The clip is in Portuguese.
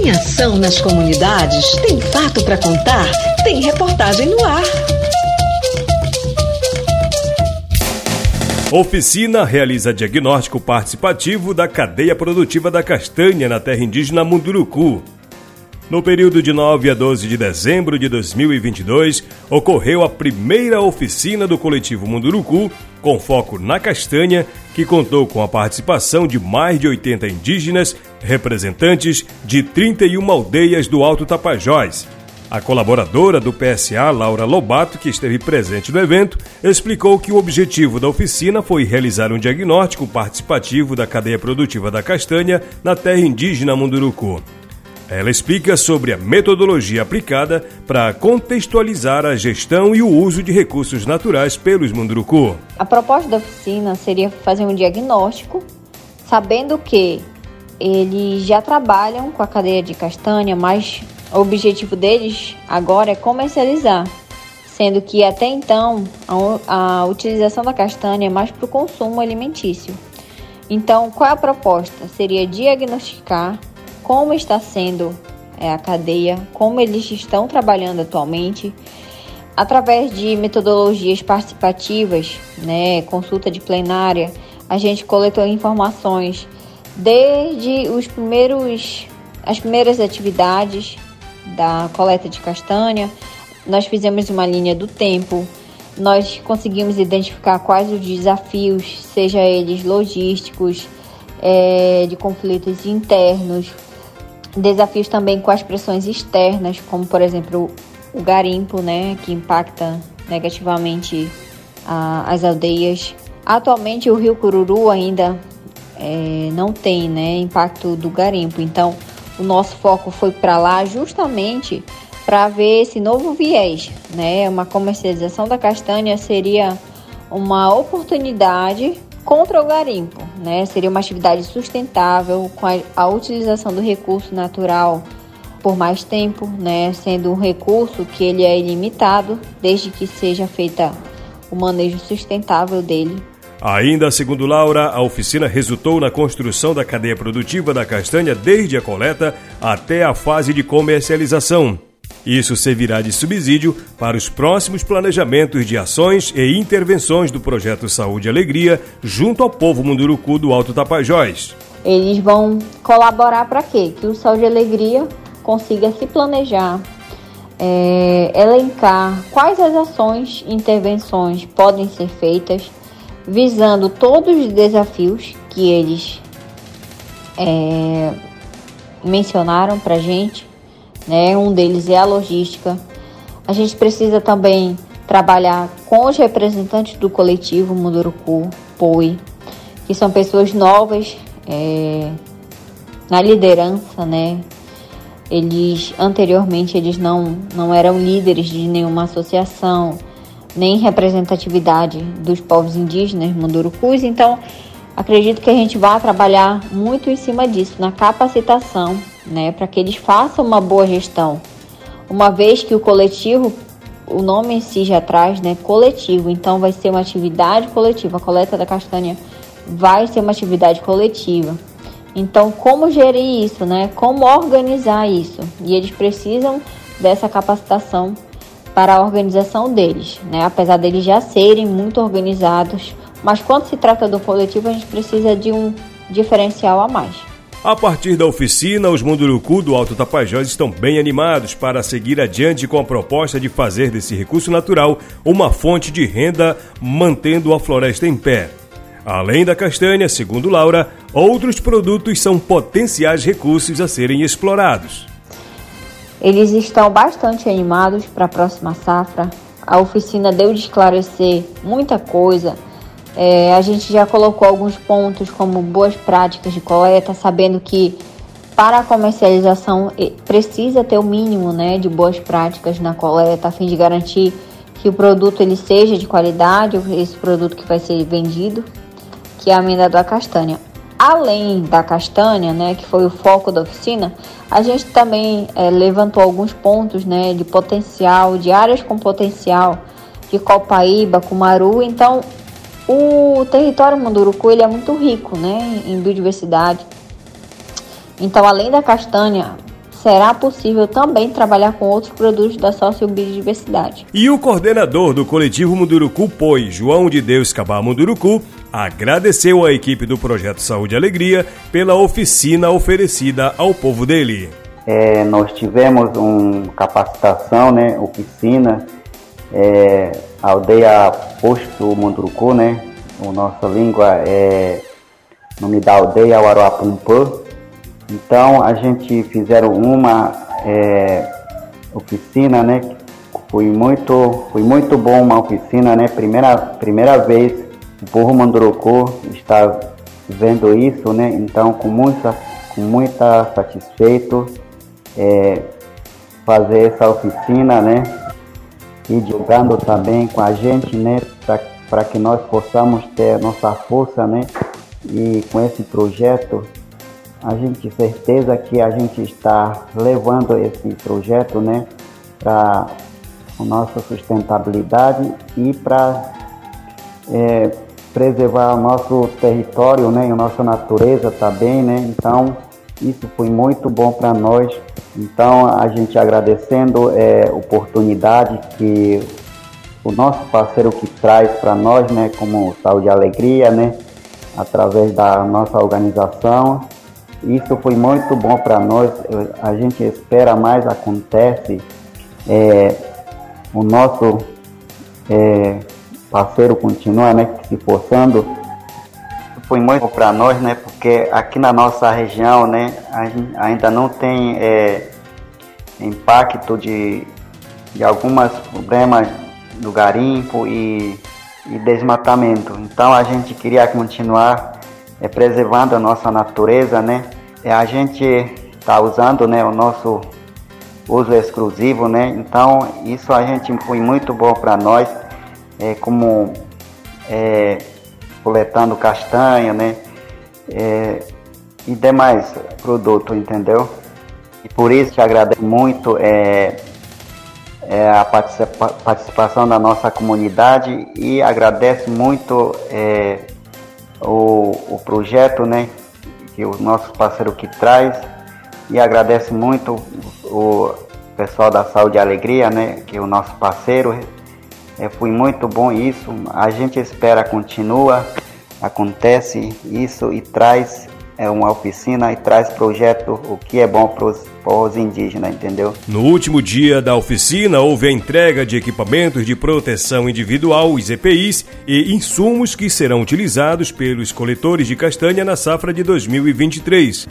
Tem ação nas comunidades? Tem fato para contar? Tem reportagem no ar. Oficina realiza diagnóstico participativo da cadeia produtiva da castanha na terra indígena Munduruku. No período de 9 a 12 de dezembro de 2022, ocorreu a primeira oficina do coletivo Munduruku, com foco na castanha, que contou com a participação de mais de 80 indígenas, representantes de 31 aldeias do Alto Tapajós. A colaboradora do PSA, Laura Lobato, que esteve presente no evento, explicou que o objetivo da oficina foi realizar um diagnóstico participativo da cadeia produtiva da castanha na terra indígena Munduruku. Ela explica sobre a metodologia aplicada para contextualizar a gestão e o uso de recursos naturais pelos Munduruku. A proposta da oficina seria fazer um diagnóstico, sabendo que eles já trabalham com a cadeia de castanha, mas o objetivo deles agora é comercializar, sendo que até então a, utilização da castanha é mais para o consumo alimentício. Então, qual é a proposta? Seria diagnosticar como está sendo é, a cadeia, como eles estão trabalhando atualmente, através de metodologias participativas, né, consulta de plenária, a gente coletou informações desde os primeiros, as primeiras atividades da coleta de castanha, nós fizemos uma linha do tempo, nós conseguimos identificar quais os desafios, seja eles logísticos, é, de conflitos internos, Desafios também com as pressões externas, como por exemplo o garimpo, né, que impacta negativamente a, as aldeias. Atualmente o rio Cururu ainda é, não tem né, impacto do garimpo, então o nosso foco foi para lá justamente para ver esse novo viés, né? Uma comercialização da castanha seria uma oportunidade contra o garimpo, né? Seria uma atividade sustentável com a, a utilização do recurso natural por mais tempo, né? Sendo um recurso que ele é ilimitado, desde que seja feita o manejo sustentável dele. Ainda segundo Laura, a oficina resultou na construção da cadeia produtiva da castanha desde a coleta até a fase de comercialização. Isso servirá de subsídio para os próximos planejamentos de ações e intervenções do projeto Saúde e Alegria junto ao povo munduruku do Alto Tapajós. Eles vão colaborar para quê? Que o Saúde e Alegria consiga se planejar, é, elencar quais as ações e intervenções podem ser feitas, visando todos os desafios que eles é, mencionaram para gente né? Um deles é a logística. A gente precisa também trabalhar com os representantes do coletivo Munduruku, POI, que são pessoas novas é, na liderança, né? Eles anteriormente eles não, não eram líderes de nenhuma associação, nem representatividade dos povos indígenas Mundurucus, então acredito que a gente vai trabalhar muito em cima disso, na capacitação né, para que eles façam uma boa gestão. Uma vez que o coletivo, o nome em si já traz, né, coletivo, então vai ser uma atividade coletiva. A coleta da castanha vai ser uma atividade coletiva. Então, como gerir isso, né? Como organizar isso? E eles precisam dessa capacitação para a organização deles, né? Apesar deles já serem muito organizados, mas quando se trata do coletivo, a gente precisa de um diferencial a mais. A partir da oficina, os Munduruku do Alto Tapajós estão bem animados para seguir adiante com a proposta de fazer desse recurso natural uma fonte de renda, mantendo a floresta em pé. Além da castanha, segundo Laura, outros produtos são potenciais recursos a serem explorados. Eles estão bastante animados para a próxima safra. A oficina deu de esclarecer muita coisa é, a gente já colocou alguns pontos como boas práticas de coleta, sabendo que para a comercialização precisa ter o mínimo né, de boas práticas na coleta, a fim de garantir que o produto ele seja de qualidade, esse produto que vai ser vendido, que é a amêndoa da castanha. Além da castanha, né, que foi o foco da oficina, a gente também é, levantou alguns pontos né, de potencial, de áreas com potencial, de Copaíba, Cumaru. Então, o território Munduruku ele é muito rico né, em biodiversidade. Então, além da castanha será possível também trabalhar com outros produtos da sociobiodiversidade. E o coordenador do coletivo Munduruku Poi, João de Deus Cabá Munduruku, agradeceu à equipe do Projeto Saúde e Alegria pela oficina oferecida ao povo dele. É, nós tivemos uma capacitação, né, oficina, é, aldeia Posto Munduruku, né, a nossa língua é nome da aldeia Uaruapumpã. Então a gente fizeram uma é, oficina, né, foi muito, foi muito bom uma oficina, né, primeira, primeira vez o povo Munduruku está vendo isso, né? Então, com muita, com muita satisfeito é, fazer essa oficina, né? E jogando também com a gente, né? Para que nós possamos ter nossa força, né? E com esse projeto, a gente certeza que a gente está levando esse projeto, né? Para a nossa sustentabilidade e para é, preservar o nosso território, né, e a nossa natureza também, né? Então, isso foi muito bom para nós. Então, a gente agradecendo é, a oportunidade que o nosso parceiro que traz para nós, né, como Saúde e Alegria, né, através da nossa organização. Isso foi muito bom para nós. A gente espera mais acontece. É, o nosso é, parceiro continua né, se forçando. Foi muito para nós, né, porque aqui na nossa região, né, ainda não tem é, impacto de, de alguns problemas do garimpo e, e, desmatamento. Então a gente queria continuar é, preservando a nossa natureza, né? E a gente está usando, né, o nosso uso exclusivo, né? Então isso a gente foi muito bom para nós é, como é, coletando castanha, né? É, e demais produtos, entendeu? E por isso te agradeço muito é, é, a participa participação da nossa comunidade e agradeço muito é, o, o projeto, né? Que o nosso parceiro que traz e agradeço muito o pessoal da Saúde e Alegria, né? Que é o nosso parceiro é, foi muito bom isso. A gente espera continua, acontece isso e traz é uma oficina e traz projeto o que é bom para os indígenas, entendeu? No último dia da oficina, houve a entrega de equipamentos de proteção individual, os EPIs, e insumos que serão utilizados pelos coletores de castanha na safra de 2023.